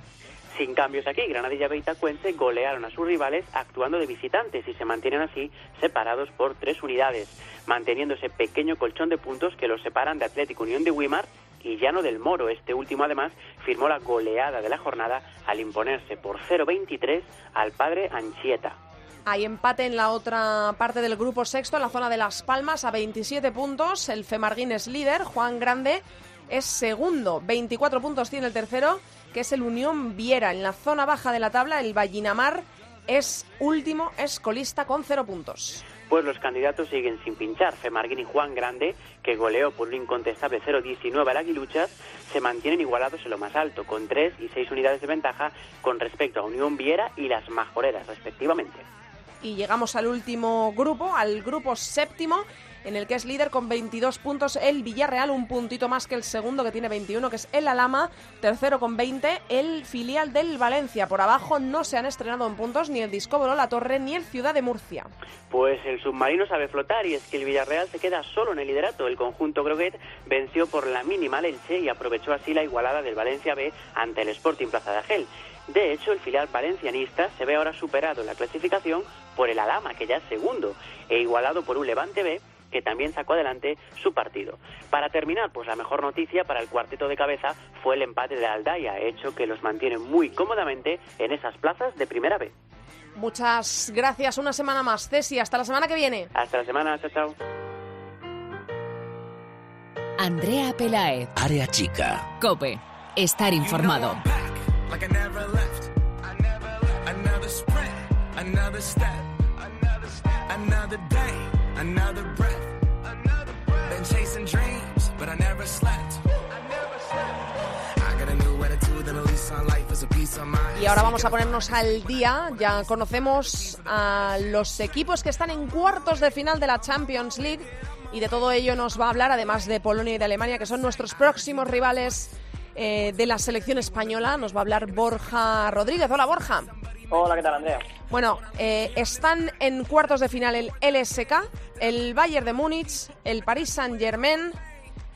Sin cambios aquí, Granadilla y Tacuense golearon a sus rivales actuando de visitantes y se mantienen así separados por tres unidades, manteniendo ese pequeño colchón de puntos que los separan de Atlético Unión de Guimar y Llano del Moro. Este último, además, firmó la goleada de la jornada al imponerse por 0-23 al padre Anchieta. Hay empate en la otra parte del grupo sexto, en la zona de Las Palmas, a 27 puntos. El Femarguín es líder, Juan Grande es segundo, 24 puntos tiene el tercero, que es el Unión Viera. En la zona baja de la tabla, el Vallinamar es último, es colista con cero puntos pues los candidatos siguen sin pinchar. Femarguín y Juan Grande, que goleó por un incontestable 0-19 al Aguiluchas, se mantienen igualados en lo más alto, con 3 y 6 unidades de ventaja con respecto a Unión Viera y las Majoreras, respectivamente. Y llegamos al último grupo, al grupo séptimo, en el que es líder con 22 puntos el Villarreal, un puntito más que el segundo que tiene 21, que es el Alama, tercero con 20 el filial del Valencia. Por abajo no se han estrenado en puntos ni el Discobro La Torre ni el Ciudad de Murcia. Pues el submarino sabe flotar y es que el Villarreal se queda solo en el liderato. El conjunto Groguet venció por la mínima Elche y aprovechó así la igualada del Valencia B ante el Sporting Plaza de Agel. De hecho, el filial valencianista se ve ahora superado en la clasificación por el Alama, que ya es segundo, e igualado por un Levante B que también sacó adelante su partido. Para terminar, pues la mejor noticia para el cuarteto de cabeza fue el empate de Aldaya, hecho que los mantiene muy cómodamente en esas plazas de primera B. Muchas gracias, una semana más, Ceci, hasta la semana que viene. Hasta la semana, chao, chao. Andrea Pelaez. Área chica. Cope. Estar informado. Y ahora vamos a ponernos al día. Ya conocemos a los equipos que están en cuartos de final de la Champions League. Y de todo ello nos va a hablar, además de Polonia y de Alemania, que son nuestros próximos rivales eh, de la selección española. Nos va a hablar Borja Rodríguez. Hola, Borja. Hola, ¿qué tal, Andrea? Bueno, eh, están en cuartos de final el LSK, el Bayern de Múnich, el Paris Saint-Germain,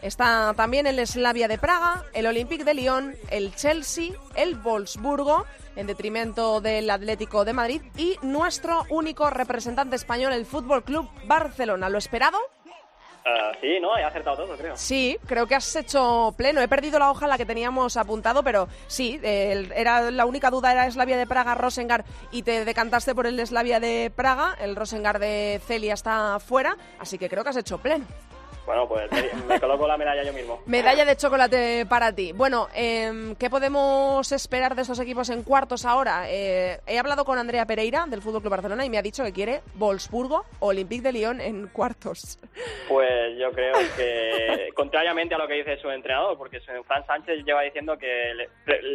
Está también el Slavia de Praga, el Olympique de Lyon, el Chelsea, el Wolfsburgo, en detrimento del Atlético de Madrid, y nuestro único representante español, el Fútbol Club Barcelona. ¿Lo esperado? Uh, sí, ¿no? He acertado todo, creo. Sí, creo que has hecho pleno. He perdido la hoja en la que teníamos apuntado, pero sí, era la única duda era Slavia de Praga, Rosengar, y te decantaste por el Slavia de Praga. El Rosengar de Celia está fuera, así que creo que has hecho pleno. Bueno, pues me, coloco la medalla yo mismo. Medalla de chocolate para ti. Bueno, eh, ¿qué podemos esperar de estos equipos en cuartos ahora? Eh, he hablado con Andrea Pereira del Fútbol Club Barcelona y me ha dicho que quiere Wolfsburgo o Olympique de Lyon en cuartos. Pues yo creo que, contrariamente a lo que dice su entrenador, porque Fran Sánchez lleva diciendo que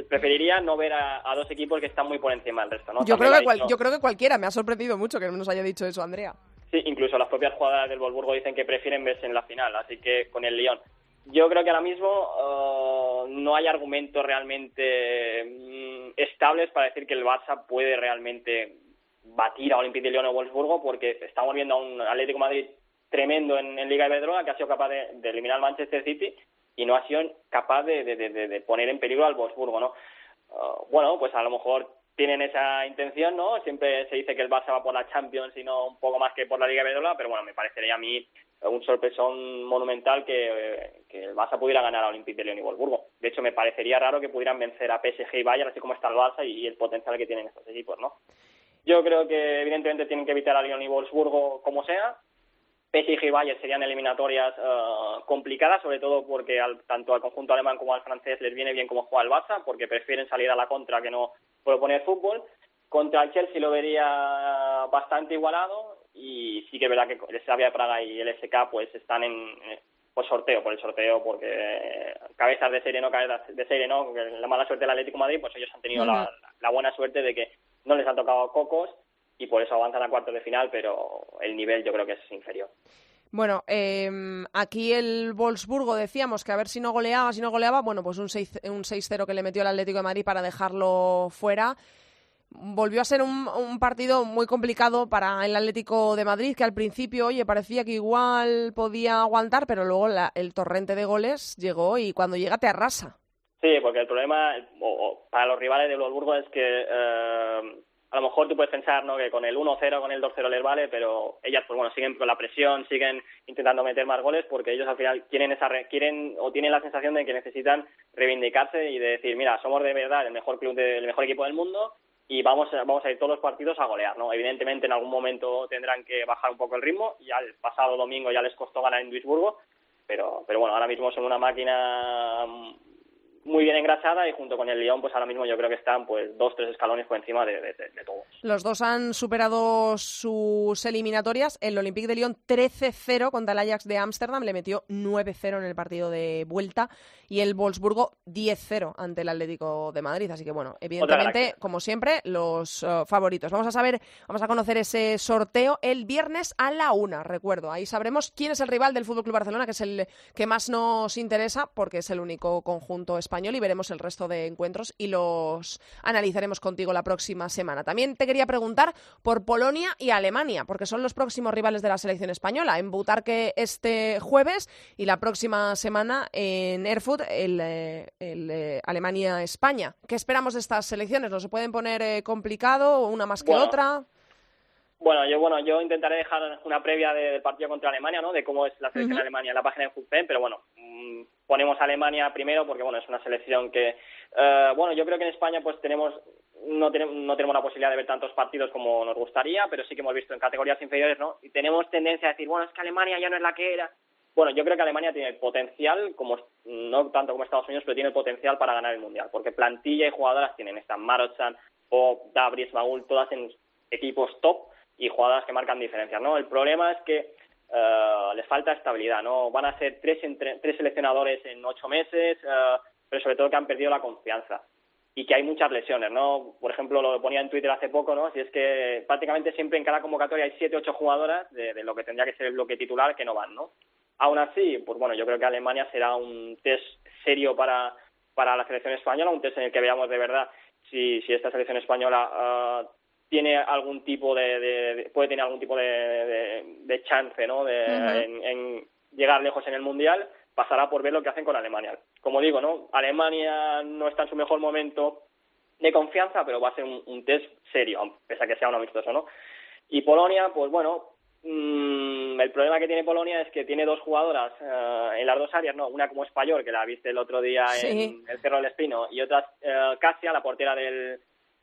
preferiría no ver a, dos equipos que están muy por encima del resto. ¿no? Yo, creo que yo creo que cualquiera. Me ha sorprendido mucho que nos haya dicho eso, Andrea. Sí, incluso las propias jugadoras del Wolfsburgo dicen que prefieren verse en la final, así que con el Lyon. Yo creo que ahora mismo uh, no hay argumentos realmente mm, estables para decir que el Barça puede realmente batir a Olympique de Lyon o Wolfsburgo, porque estamos viendo a un Atlético Madrid tremendo en, Liga de Iberdrola que ha sido capaz de, eliminar al Manchester City y no ha sido capaz de, poner en peligro al Wolfsburgo, ¿no? Uh, bueno, pues a lo mejor tienen esa intención, ¿no? Siempre se dice que el Barça va por la Champions y no un poco más que por la Liga Iberdrola, pero bueno, me parecería a mí un sorpresón monumental que, que el Barça pudiera ganar a Olympique de Lyon y Wolfsburgo. De hecho, me parecería raro que pudieran vencer a PSG y Bayern, así como está el Barça y, el potencial que tienen estos equipos, ¿no? Yo creo que evidentemente tienen que evitar a Lyon y Wolfsburgo como sea. PSG y Bayern serían eliminatorias eh, complicadas, sobre todo porque tanto al conjunto alemán como al francés les viene bien como juega el Barça, porque prefieren salir a la contra que no proponer fútbol. Contra el Chelsea lo vería bastante igualado y sí que es verdad que el Slavia de Praga y el SK pues están en pues sorteo, por el sorteo, porque cabezas de serie no, cabezas de serie no, la mala suerte del Atlético Madrid, pues ellos han tenido la, buena suerte de que no les han tocado cocos y por eso avanzan a cuartos de final, pero el nivel yo creo que es inferior. Bueno, em, aquí el Wolfsburgo decíamos que a ver si no goleaba, si no goleaba, bueno, pues un 6-0 un que le metió el Atlético de Madrid para dejarlo fuera. Volvió a ser un, un, partido muy complicado para el Atlético de Madrid, que al principio, oye, parecía que igual podía aguantar, pero luego el torrente de goles llegó y cuando llega te arrasa. Sí, porque el problema para los rivales de Wolfsburgo es que eh, a lo mejor tú puedes pensar ¿no? que con el 1-0, con el 2-0 les vale, pero ellas pues bueno siguen con la presión, siguen intentando meter más goles porque ellos al final quieren esa quieren o tienen la sensación de que necesitan reivindicarse y de decir, mira, somos de verdad el mejor club del mejor equipo del mundo y vamos vamos a ir todos los partidos a golear, ¿no? Evidentemente en algún momento tendrán que bajar un poco el ritmo, ya el pasado domingo ya les costó ganar en Duisburgo, pero pero bueno, ahora mismo son una máquina muy bien engrasada y junto con el Lyon, pues ahora mismo yo creo que están pues dos, tres escalones por encima de, de, todos. Los dos han superado sus eliminatorias. El Olympique de Lyon 13-0 contra el Ajax de Ámsterdam, le metió 9-0 en el partido de vuelta y el Wolfsburgo 10-0 ante el Atlético de Madrid. Así que bueno, evidentemente, como siempre, los eh, favoritos. Vamos a saber, vamos a conocer ese sorteo el viernes a la una, recuerdo. Ahí sabremos quién es el rival del Fútbol Club Barcelona, que es el que más nos interesa porque es el único conjunto español y veremos el resto de encuentros y los analizaremos contigo la próxima semana. También te quería preguntar por Polonia y Alemania, porque son los próximos rivales de la selección española. En Butarque este jueves y la próxima semana en Erfurt el, eh, eh, Alemania-España. ¿Qué esperamos de estas selecciones? ¿No se pueden poner eh, complicado una más que otra? Bueno, yo bueno, yo intentaré dejar una previa del partido contra Alemania, ¿no? De cómo es la selección de Alemania en la página de FUTPEN, pero bueno, mm, ponemos a Alemania primero porque bueno, es una selección que eh, bueno, yo creo que en España pues tenemos no tenemos no tenemos la posibilidad de ver tantos partidos como nos gustaría, pero sí que hemos visto en categorías inferiores, ¿no? Y tenemos tendencia a decir, bueno, es que Alemania ya no es la que era. Bueno, yo creo que Alemania tiene el potencial, como no tanto como Estados Unidos, pero tiene el potencial para ganar el Mundial, porque plantilla y jugadoras tienen, están Marochan, Pop, Dabris, Magul, todas en equipos top y jugadoras que marcan diferencias, ¿no? El problema es que uh, les falta estabilidad, ¿no? Van a ser tres, tres seleccionadores en ocho meses, uh, pero sobre todo que han perdido la confianza y que hay muchas lesiones, ¿no? Por ejemplo, lo ponía en Twitter hace poco, ¿no? Si es que prácticamente siempre en cada convocatoria hay siete, ocho jugadoras de, de, lo que tendría que ser el bloque titular que no van, ¿no? Aún así, pues bueno, yo creo que Alemania será un test serio para, para la selección española, un test en el que veamos de verdad si, si esta selección española uh, tiene algún tipo de, puede tener algún tipo de, de, chance ¿no? de, en, llegar lejos en el mundial pasará por ver lo que hacen con Alemania. Como digo, ¿no? Alemania no está en su mejor momento de confianza, pero va a ser un, test serio, pese a que sea un amistoso, ¿no? Y Polonia, pues bueno, mmm, el problema que tiene Polonia es que tiene dos jugadoras eh, en las dos áreas, ¿no? Una como español, que la viste el otro día en el Cerro del Espino, y otra uh, Casia, la portera del,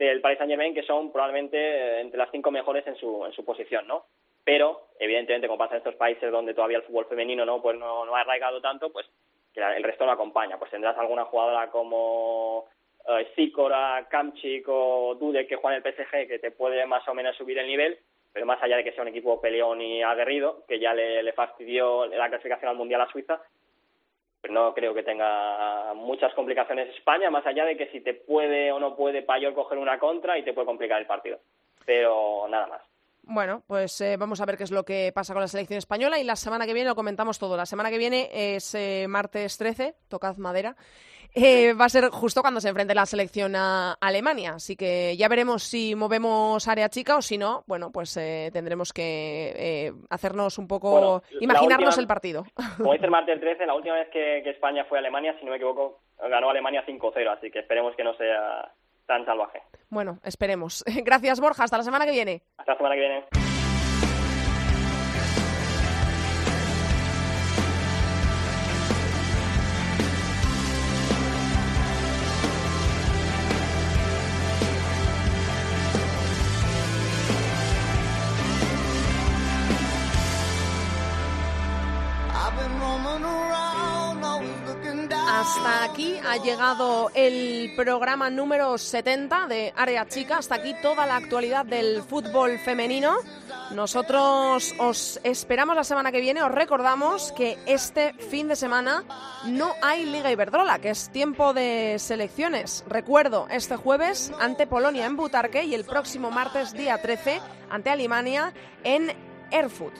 del Paris Saint-Germain, que son probablemente eh, entre las cinco mejores en su, en su posición, ¿no? Pero, evidentemente, como pasa en estos países donde todavía el fútbol femenino no, pues no, no ha arraigado tanto, pues que el resto no acompaña. Pues tendrás alguna jugadora como uh, Sikora, Kamchik o Dude que juegan el PSG que te puede más o menos subir el nivel, pero más allá de que sea un equipo peleón y aguerrido, que ya le fastidió la clasificación al Mundial a Suiza, no creo que tenga muchas complicaciones España, más allá de que si te puede o no puede Payol coger una contra y te puede complicar el partido. Pero nada más. Bueno, pues eh, vamos a ver qué es lo que pasa con la selección española y la semana que viene lo comentamos todo. La semana que viene es eh, martes 13, tocad madera. Eh, va a ser justo cuando se enfrente la selección a Alemania. Así que ya veremos si movemos área chica o si no, bueno, pues tendremos que hacernos un poco, imaginarnos el partido. Como dice el martes 13, la última vez que, que España fue a Alemania, si no me equivoco, ganó Alemania 5-0, así que esperemos que no sea tan salvaje. Bueno, esperemos. Gracias, Borja. Hasta la semana que viene. Hasta la semana que viene. Hasta aquí ha llegado el programa número 70 de Área Chica. Hasta aquí toda la actualidad del fútbol femenino. Nosotros os esperamos la semana que viene. Os recordamos que este fin de semana no hay Liga Iberdrola, que es tiempo de selecciones. Recuerdo, este jueves ante Polonia en Butarque y el próximo martes, día 13, ante Alemania en Erfurt.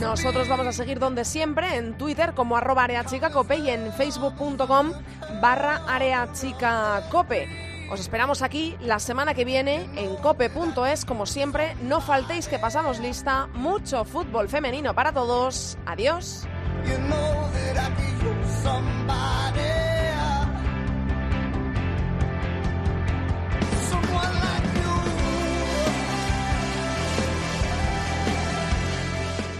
Nosotros vamos a seguir donde siempre, en Twitter como arroba areachicacope y en facebook.com barra areachicacope. Os esperamos aquí la semana que viene en cope.es, como siempre. No faltéis que pasamos lista. Mucho fútbol femenino para todos. Adiós.